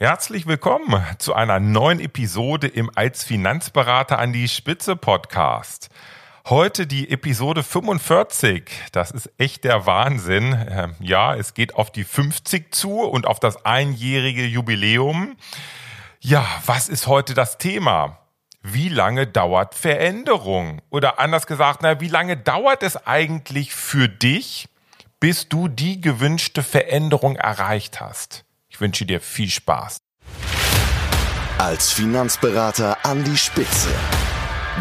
Herzlich willkommen zu einer neuen Episode im Als Finanzberater an die Spitze Podcast. Heute die Episode 45. Das ist echt der Wahnsinn. Ähm, ja, es geht auf die 50 zu und auf das einjährige Jubiläum. Ja, was ist heute das Thema? Wie lange dauert Veränderung? Oder anders gesagt, na, wie lange dauert es eigentlich für dich, bis du die gewünschte Veränderung erreicht hast? Ich wünsche dir viel Spaß. Als Finanzberater an die Spitze.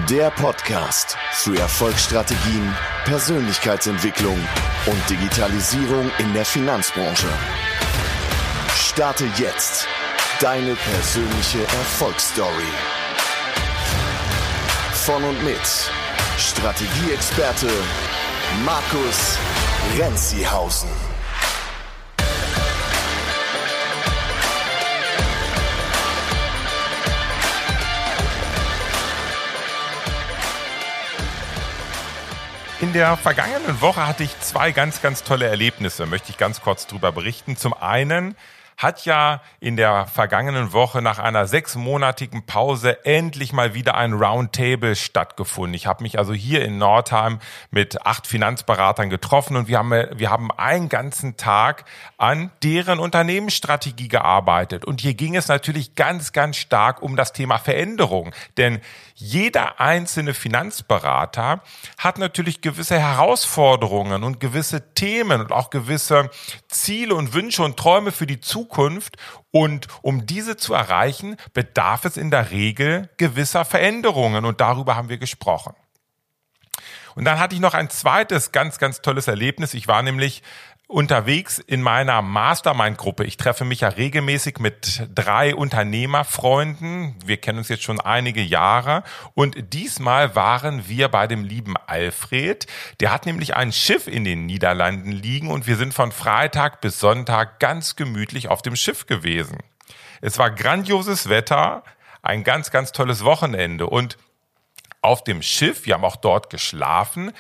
Der Podcast für Erfolgsstrategien, Persönlichkeitsentwicklung und Digitalisierung in der Finanzbranche. Starte jetzt deine persönliche Erfolgsstory. Von und mit Strategieexperte Markus Renzihausen. In der vergangenen Woche hatte ich zwei ganz, ganz tolle Erlebnisse, möchte ich ganz kurz drüber berichten. Zum einen hat ja in der vergangenen Woche nach einer sechsmonatigen Pause endlich mal wieder ein Roundtable stattgefunden. Ich habe mich also hier in Nordheim mit acht Finanzberatern getroffen und wir haben, wir haben einen ganzen Tag an deren Unternehmensstrategie gearbeitet. Und hier ging es natürlich ganz, ganz stark um das Thema Veränderung. Denn jeder einzelne Finanzberater hat natürlich gewisse Herausforderungen und gewisse Themen und auch gewisse Ziele und Wünsche und Träume für die Zukunft. Und um diese zu erreichen, bedarf es in der Regel gewisser Veränderungen. Und darüber haben wir gesprochen. Und dann hatte ich noch ein zweites ganz, ganz tolles Erlebnis. Ich war nämlich unterwegs in meiner Mastermind-Gruppe. Ich treffe mich ja regelmäßig mit drei Unternehmerfreunden. Wir kennen uns jetzt schon einige Jahre. Und diesmal waren wir bei dem lieben Alfred. Der hat nämlich ein Schiff in den Niederlanden liegen und wir sind von Freitag bis Sonntag ganz gemütlich auf dem Schiff gewesen. Es war grandioses Wetter, ein ganz, ganz tolles Wochenende und auf dem Schiff. Wir haben auch dort geschlafen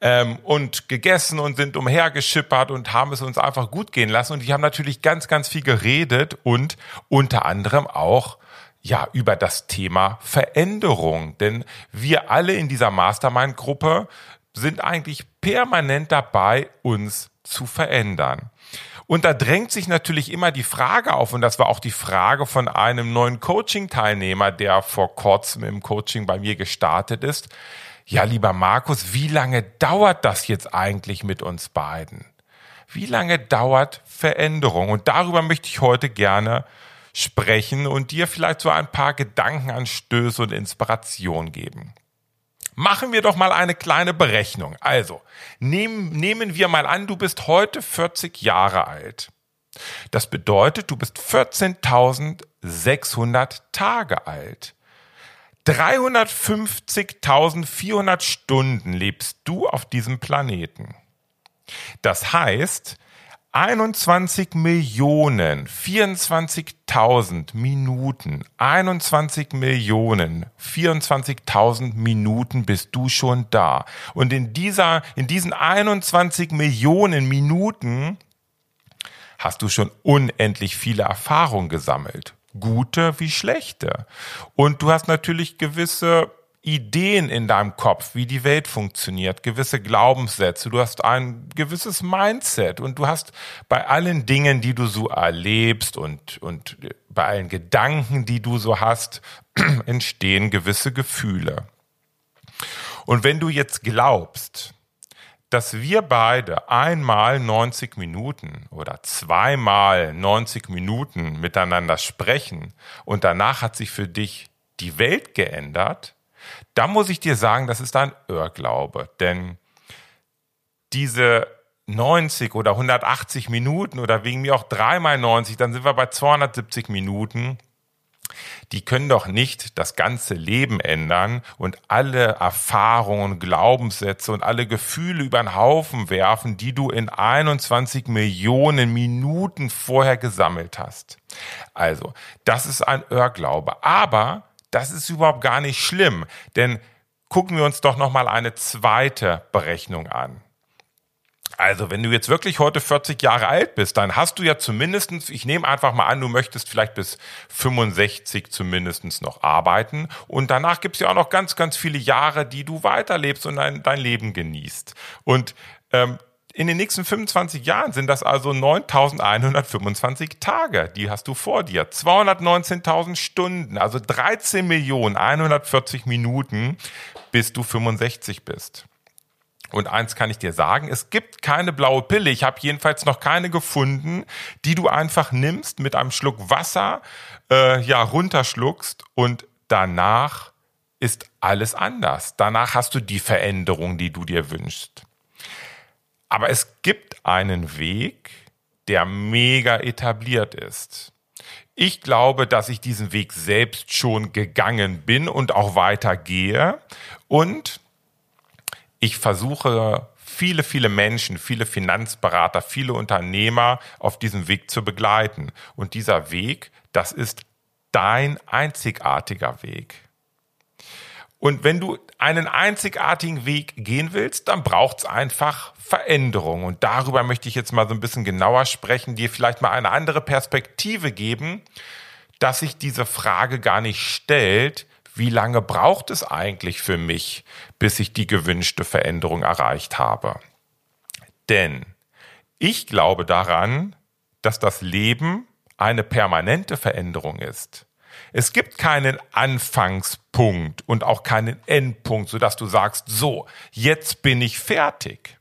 ähm, und gegessen und sind umhergeschippert und haben es uns einfach gut gehen lassen. Und die haben natürlich ganz, ganz viel geredet und unter anderem auch ja über das Thema Veränderung. Denn wir alle in dieser Mastermind-Gruppe sind eigentlich permanent dabei, uns zu verändern. Und da drängt sich natürlich immer die Frage auf, und das war auch die Frage von einem neuen Coaching-Teilnehmer, der vor kurzem im Coaching bei mir gestartet ist. Ja, lieber Markus, wie lange dauert das jetzt eigentlich mit uns beiden? Wie lange dauert Veränderung? Und darüber möchte ich heute gerne sprechen und dir vielleicht so ein paar Gedankenanstöße und Inspiration geben. Machen wir doch mal eine kleine Berechnung. Also, nehmen, nehmen wir mal an, du bist heute 40 Jahre alt. Das bedeutet, du bist 14.600 Tage alt. 350.400 Stunden lebst du auf diesem Planeten. Das heißt, 21 Millionen 24.000 Minuten, 21 Millionen 24.000 Minuten bist du schon da. Und in dieser, in diesen 21 Millionen Minuten hast du schon unendlich viele Erfahrungen gesammelt. Gute wie schlechte. Und du hast natürlich gewisse Ideen in deinem Kopf, wie die Welt funktioniert, gewisse Glaubenssätze, du hast ein gewisses Mindset und du hast bei allen Dingen, die du so erlebst und, und bei allen Gedanken, die du so hast, entstehen gewisse Gefühle. Und wenn du jetzt glaubst, dass wir beide einmal 90 Minuten oder zweimal 90 Minuten miteinander sprechen und danach hat sich für dich die Welt geändert, da muss ich dir sagen, das ist ein Irrglaube, denn diese 90 oder 180 Minuten oder wegen mir auch dreimal 90, dann sind wir bei 270 Minuten. Die können doch nicht das ganze Leben ändern und alle Erfahrungen, Glaubenssätze und alle Gefühle über den Haufen werfen, die du in 21 Millionen Minuten vorher gesammelt hast. Also, das ist ein Irrglaube. Aber das ist überhaupt gar nicht schlimm, denn gucken wir uns doch noch mal eine zweite Berechnung an. Also, wenn du jetzt wirklich heute 40 Jahre alt bist, dann hast du ja zumindestens, ich nehme einfach mal an, du möchtest vielleicht bis 65 zumindestens noch arbeiten. Und danach gibt's ja auch noch ganz, ganz viele Jahre, die du weiterlebst und dein, dein Leben genießt. Und ähm, in den nächsten 25 Jahren sind das also 9125 Tage, die hast du vor dir. 219.000 Stunden, also 13 Millionen 140 Minuten, bis du 65 bist. Und eins kann ich dir sagen, es gibt keine blaue Pille. Ich habe jedenfalls noch keine gefunden, die du einfach nimmst, mit einem Schluck Wasser äh, ja runterschluckst und danach ist alles anders. Danach hast du die Veränderung, die du dir wünschst. Aber es gibt einen Weg, der mega etabliert ist. Ich glaube, dass ich diesen Weg selbst schon gegangen bin und auch weitergehe. Und ich versuche viele, viele Menschen, viele Finanzberater, viele Unternehmer auf diesem Weg zu begleiten. Und dieser Weg, das ist dein einzigartiger Weg. Und wenn du einen einzigartigen Weg gehen willst, dann braucht es einfach Veränderung. Und darüber möchte ich jetzt mal so ein bisschen genauer sprechen, dir vielleicht mal eine andere Perspektive geben, dass sich diese Frage gar nicht stellt, wie lange braucht es eigentlich für mich, bis ich die gewünschte Veränderung erreicht habe. Denn ich glaube daran, dass das Leben eine permanente Veränderung ist. Es gibt keinen Anfangspunkt und auch keinen Endpunkt, sodass du sagst, so, jetzt bin ich fertig.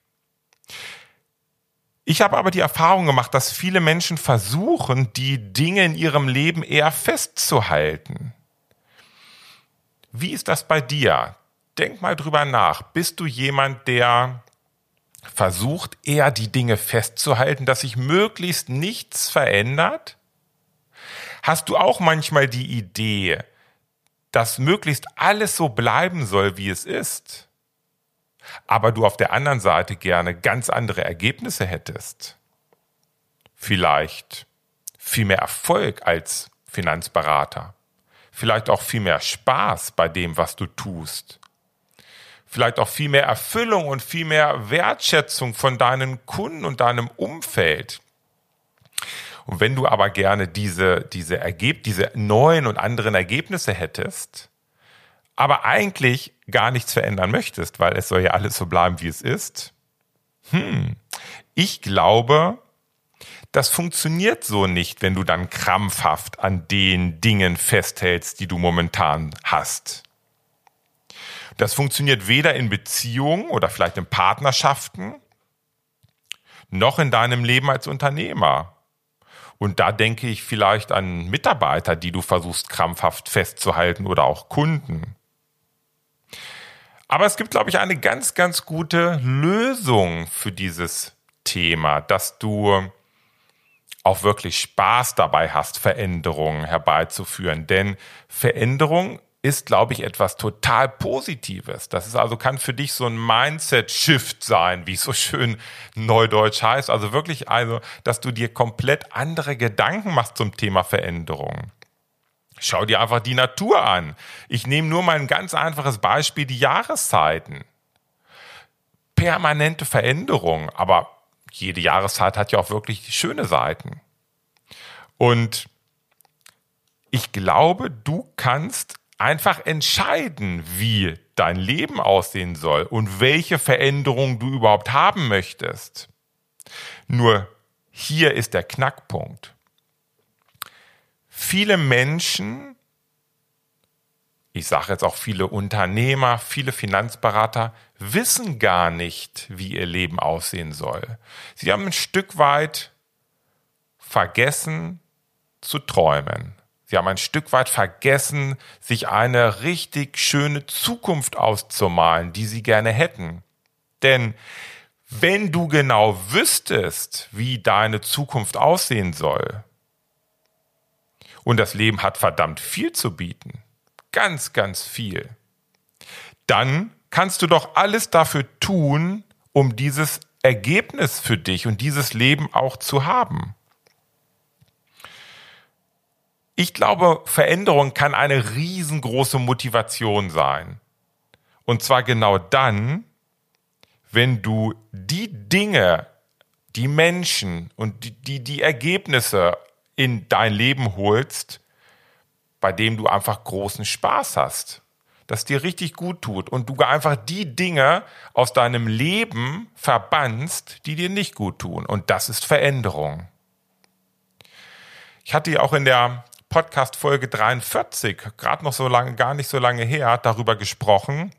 Ich habe aber die Erfahrung gemacht, dass viele Menschen versuchen, die Dinge in ihrem Leben eher festzuhalten. Wie ist das bei dir? Denk mal drüber nach. Bist du jemand, der versucht, eher die Dinge festzuhalten, dass sich möglichst nichts verändert? Hast du auch manchmal die Idee, dass möglichst alles so bleiben soll, wie es ist, aber du auf der anderen Seite gerne ganz andere Ergebnisse hättest? Vielleicht viel mehr Erfolg als Finanzberater, vielleicht auch viel mehr Spaß bei dem, was du tust, vielleicht auch viel mehr Erfüllung und viel mehr Wertschätzung von deinen Kunden und deinem Umfeld. Und wenn du aber gerne diese, diese Ergeb diese neuen und anderen Ergebnisse hättest, aber eigentlich gar nichts verändern möchtest, weil es soll ja alles so bleiben, wie es ist, hm, ich glaube, das funktioniert so nicht, wenn du dann krampfhaft an den Dingen festhältst, die du momentan hast. Das funktioniert weder in Beziehungen oder vielleicht in Partnerschaften, noch in deinem Leben als Unternehmer. Und da denke ich vielleicht an Mitarbeiter, die du versuchst krampfhaft festzuhalten oder auch Kunden. Aber es gibt, glaube ich, eine ganz, ganz gute Lösung für dieses Thema, dass du auch wirklich Spaß dabei hast, Veränderungen herbeizuführen. Denn Veränderung ist, glaube ich, etwas total Positives. Das ist also, kann für dich so ein Mindset-Shift sein, wie es so schön neudeutsch heißt. Also wirklich, also, dass du dir komplett andere Gedanken machst zum Thema Veränderung. Schau dir einfach die Natur an. Ich nehme nur mal ein ganz einfaches Beispiel, die Jahreszeiten. Permanente Veränderung, aber jede Jahreszeit hat ja auch wirklich schöne Seiten. Und ich glaube, du kannst einfach entscheiden, wie dein Leben aussehen soll und welche Veränderungen du überhaupt haben möchtest. Nur hier ist der Knackpunkt. Viele Menschen, ich sage jetzt auch viele Unternehmer, viele Finanzberater, wissen gar nicht, wie ihr Leben aussehen soll. Sie haben ein Stück weit vergessen zu träumen. Sie haben ein Stück weit vergessen, sich eine richtig schöne Zukunft auszumalen, die sie gerne hätten. Denn wenn du genau wüsstest, wie deine Zukunft aussehen soll, und das Leben hat verdammt viel zu bieten, ganz, ganz viel, dann kannst du doch alles dafür tun, um dieses Ergebnis für dich und dieses Leben auch zu haben. Ich glaube, Veränderung kann eine riesengroße Motivation sein. Und zwar genau dann, wenn du die Dinge, die Menschen und die, die, die Ergebnisse in dein Leben holst, bei dem du einfach großen Spaß hast, das dir richtig gut tut und du einfach die Dinge aus deinem Leben verbannst, die dir nicht gut tun. Und das ist Veränderung. Ich hatte ja auch in der Podcast Folge 43, gerade noch so lange, gar nicht so lange her, darüber gesprochen,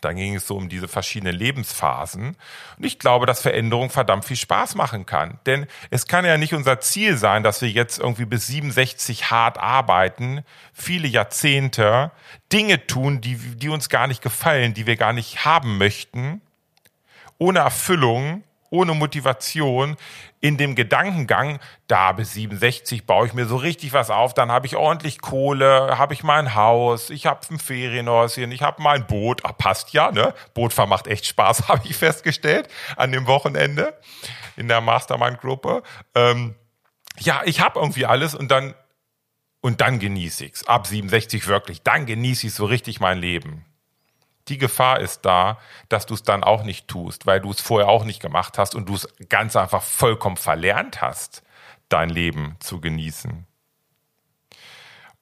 da ging es so um diese verschiedenen Lebensphasen. Und ich glaube, dass Veränderung verdammt viel Spaß machen kann. Denn es kann ja nicht unser Ziel sein, dass wir jetzt irgendwie bis 67 hart arbeiten, viele Jahrzehnte, Dinge tun, die, die uns gar nicht gefallen, die wir gar nicht haben möchten, ohne Erfüllung, ohne Motivation, in dem Gedankengang, da bis 67 baue ich mir so richtig was auf, dann habe ich ordentlich Kohle, habe ich mein Haus, ich habe ein Ferienhäuschen, ich habe mein Boot, ah, passt ja, ne? Bootfahren macht echt Spaß, habe ich festgestellt an dem Wochenende in der Mastermind-Gruppe. Ähm, ja, ich habe irgendwie alles und dann und dann genieße ich's. Ab 67 wirklich, dann genieße ich so richtig mein Leben die Gefahr ist da, dass du es dann auch nicht tust, weil du es vorher auch nicht gemacht hast und du es ganz einfach vollkommen verlernt hast, dein Leben zu genießen.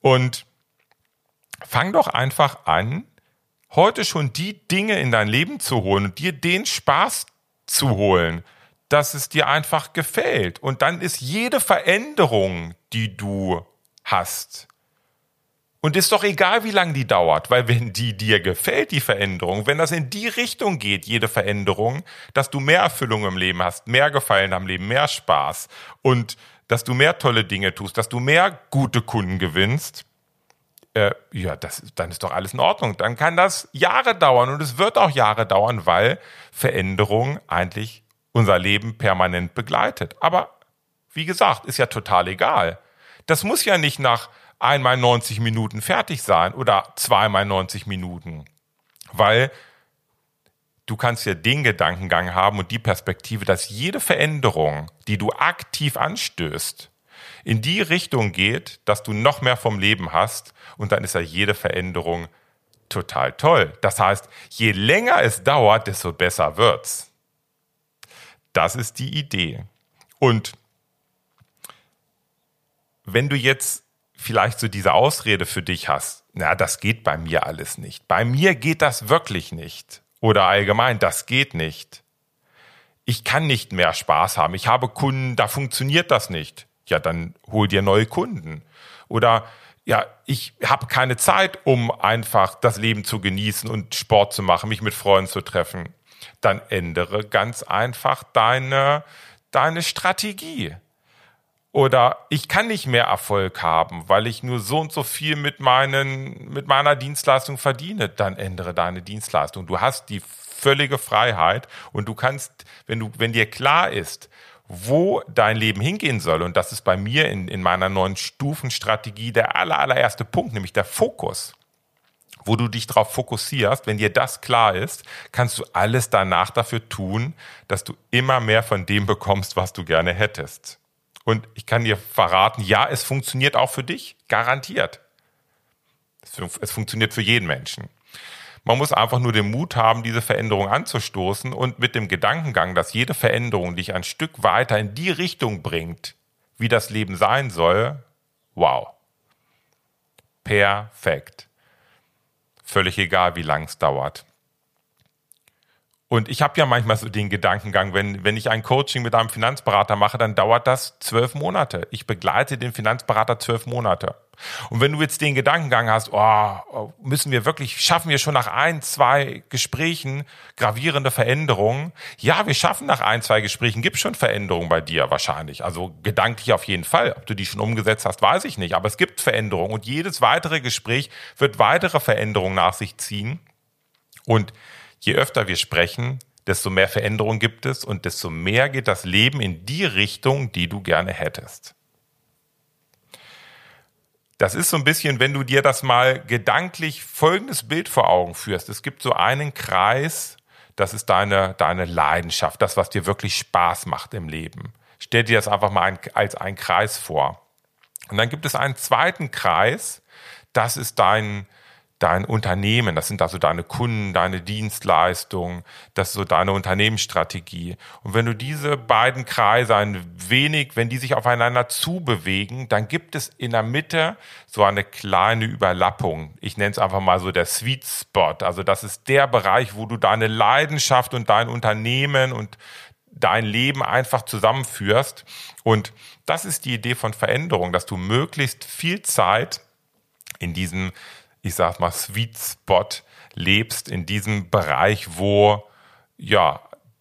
Und fang doch einfach an, heute schon die Dinge in dein Leben zu holen und dir den Spaß zu holen, dass es dir einfach gefällt. Und dann ist jede Veränderung, die du hast, und ist doch egal, wie lange die dauert, weil wenn die dir gefällt, die Veränderung, wenn das in die Richtung geht, jede Veränderung, dass du mehr Erfüllung im Leben hast, mehr Gefallen am Leben, mehr Spaß und dass du mehr tolle Dinge tust, dass du mehr gute Kunden gewinnst, äh, ja, das, dann ist doch alles in Ordnung. Dann kann das Jahre dauern und es wird auch Jahre dauern, weil Veränderung eigentlich unser Leben permanent begleitet. Aber wie gesagt, ist ja total egal. Das muss ja nicht nach einmal 90 Minuten fertig sein oder zweimal 90 Minuten. Weil du kannst ja den Gedankengang haben und die Perspektive, dass jede Veränderung, die du aktiv anstößt, in die Richtung geht, dass du noch mehr vom Leben hast und dann ist ja jede Veränderung total toll. Das heißt, je länger es dauert, desto besser wird's. Das ist die Idee. Und wenn du jetzt vielleicht so diese Ausrede für dich hast, na, das geht bei mir alles nicht. Bei mir geht das wirklich nicht. Oder allgemein, das geht nicht. Ich kann nicht mehr Spaß haben. Ich habe Kunden, da funktioniert das nicht. Ja, dann hol dir neue Kunden. Oder ja, ich habe keine Zeit, um einfach das Leben zu genießen und Sport zu machen, mich mit Freunden zu treffen. Dann ändere ganz einfach deine, deine Strategie. Oder ich kann nicht mehr Erfolg haben, weil ich nur so und so viel mit, meinen, mit meiner Dienstleistung verdiene. Dann ändere deine Dienstleistung. Du hast die völlige Freiheit und du kannst, wenn du, wenn dir klar ist, wo dein Leben hingehen soll, und das ist bei mir in, in meiner neuen Stufenstrategie der aller, allererste Punkt, nämlich der Fokus wo du dich darauf fokussierst, wenn dir das klar ist, kannst du alles danach dafür tun, dass du immer mehr von dem bekommst, was du gerne hättest. Und ich kann dir verraten, ja, es funktioniert auch für dich, garantiert. Es funktioniert für jeden Menschen. Man muss einfach nur den Mut haben, diese Veränderung anzustoßen und mit dem Gedankengang, dass jede Veränderung dich ein Stück weiter in die Richtung bringt, wie das Leben sein soll, wow. Perfekt. Völlig egal, wie lang es dauert. Und ich habe ja manchmal so den Gedankengang, wenn, wenn ich ein Coaching mit einem Finanzberater mache, dann dauert das zwölf Monate. Ich begleite den Finanzberater zwölf Monate. Und wenn du jetzt den Gedankengang hast, oh, müssen wir wirklich, schaffen wir schon nach ein, zwei Gesprächen gravierende Veränderungen? Ja, wir schaffen nach ein, zwei Gesprächen, gibt schon Veränderungen bei dir wahrscheinlich. Also gedanklich auf jeden Fall. Ob du die schon umgesetzt hast, weiß ich nicht. Aber es gibt Veränderungen und jedes weitere Gespräch wird weitere Veränderungen nach sich ziehen. Und je öfter wir sprechen, desto mehr Veränderung gibt es und desto mehr geht das Leben in die Richtung, die du gerne hättest. Das ist so ein bisschen, wenn du dir das mal gedanklich folgendes Bild vor Augen führst. Es gibt so einen Kreis, das ist deine, deine Leidenschaft, das, was dir wirklich Spaß macht im Leben. Stell dir das einfach mal als einen Kreis vor. Und dann gibt es einen zweiten Kreis, das ist dein, dein Unternehmen, das sind also deine Kunden, deine Dienstleistungen, das ist so deine Unternehmensstrategie. Und wenn du diese beiden Kreise ein wenig, wenn die sich aufeinander zubewegen, dann gibt es in der Mitte so eine kleine Überlappung. Ich nenne es einfach mal so der Sweet Spot. Also das ist der Bereich, wo du deine Leidenschaft und dein Unternehmen und dein Leben einfach zusammenführst. Und das ist die Idee von Veränderung, dass du möglichst viel Zeit in diesem ich sag mal, Sweet Spot lebst, in diesem Bereich, wo, ja,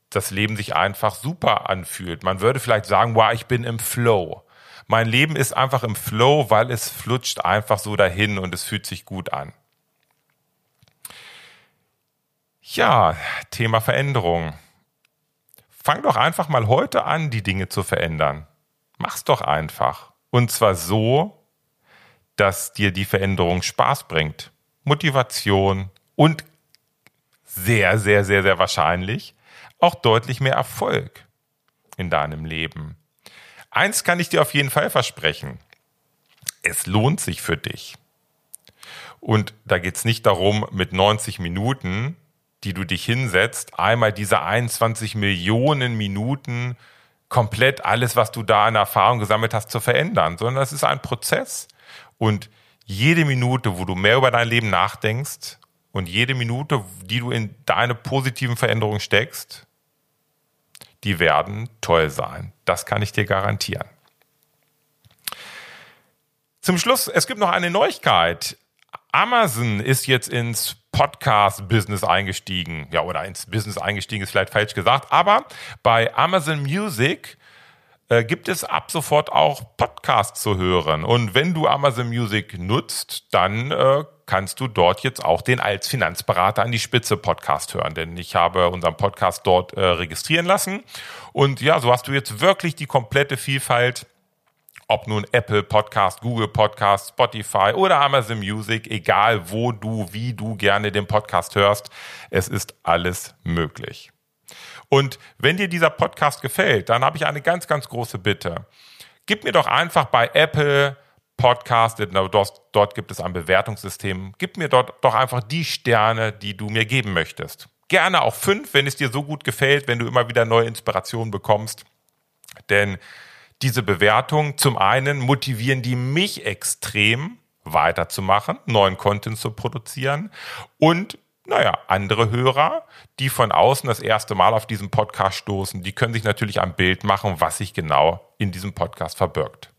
das Leben sich einfach super anfühlt. Man würde vielleicht sagen, wow, ich bin im Flow. Mein Leben ist einfach im Flow, weil es flutscht einfach so dahin und es fühlt sich gut an. Ja, Thema Veränderung. Fang doch einfach mal heute an, die Dinge zu verändern. Mach's doch einfach. Und zwar so, dass dir die Veränderung Spaß bringt, Motivation und sehr, sehr, sehr, sehr wahrscheinlich auch deutlich mehr Erfolg in deinem Leben. Eins kann ich dir auf jeden Fall versprechen. Es lohnt sich für dich. Und da geht es nicht darum, mit 90 Minuten, die du dich hinsetzt, einmal diese 21 Millionen Minuten komplett alles, was du da an Erfahrung gesammelt hast, zu verändern, sondern es ist ein Prozess. Und jede Minute, wo du mehr über dein Leben nachdenkst und jede Minute, die du in deine positiven Veränderungen steckst, die werden toll sein. Das kann ich dir garantieren. Zum Schluss, es gibt noch eine Neuigkeit. Amazon ist jetzt ins Podcast-Business eingestiegen. Ja, oder ins Business eingestiegen ist vielleicht falsch gesagt. Aber bei Amazon Music äh, gibt es ab sofort auch Podcasts zu hören. Und wenn du Amazon Music nutzt, dann äh, kannst du dort jetzt auch den als Finanzberater an die Spitze Podcast hören. Denn ich habe unseren Podcast dort äh, registrieren lassen. Und ja, so hast du jetzt wirklich die komplette Vielfalt ob nun Apple Podcast, Google Podcast, Spotify oder Amazon Music, egal wo du, wie du gerne den Podcast hörst, es ist alles möglich. Und wenn dir dieser Podcast gefällt, dann habe ich eine ganz, ganz große Bitte. Gib mir doch einfach bei Apple Podcast, dort, gibt es ein Bewertungssystem, gib mir dort doch einfach die Sterne, die du mir geben möchtest. Gerne auch fünf, wenn es dir so gut gefällt, wenn du immer wieder neue Inspirationen bekommst. Denn diese Bewertungen, zum einen motivieren die mich extrem, weiterzumachen, neuen Content zu produzieren und naja, andere Hörer, die von außen das erste Mal auf diesen Podcast stoßen, die können sich natürlich ein Bild machen, was sich genau in diesem Podcast verbirgt.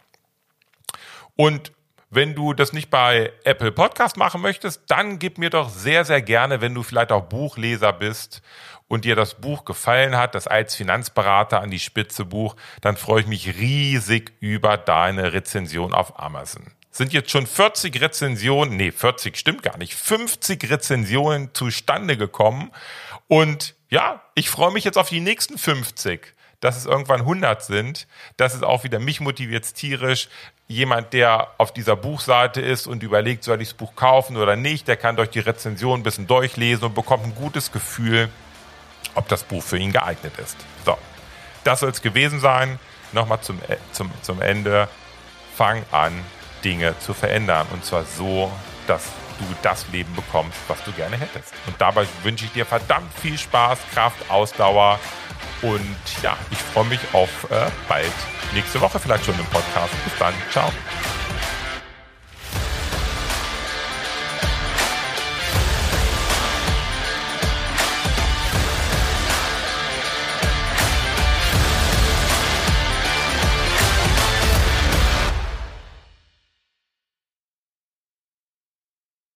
Und wenn du das nicht bei Apple Podcast machen möchtest, dann gib mir doch sehr, sehr gerne, wenn du vielleicht auch Buchleser bist und dir das Buch gefallen hat, das als Finanzberater an die Spitze Buch, dann freue ich mich riesig über deine Rezension auf Amazon sind jetzt schon 40 Rezensionen, nee, 40 stimmt gar nicht, 50 Rezensionen zustande gekommen. Und ja, ich freue mich jetzt auf die nächsten 50 dass es irgendwann 100 sind. Das ist auch wieder mich motiviert tierisch. Jemand, der auf dieser Buchseite ist und überlegt, soll ich das Buch kaufen oder nicht, der kann durch die Rezension ein bisschen durchlesen und bekommt ein gutes Gefühl, ob das Buch für ihn geeignet ist. So, das soll es gewesen sein. Nochmal zum, äh, zum, zum Ende. Fang an, Dinge zu verändern. Und zwar so, dass du das Leben bekommst, was du gerne hättest. Und dabei wünsche ich dir verdammt viel Spaß, Kraft, Ausdauer. Und ja, ich freue mich auf äh, bald. Nächste Woche vielleicht schon im Podcast. Bis dann. Ciao.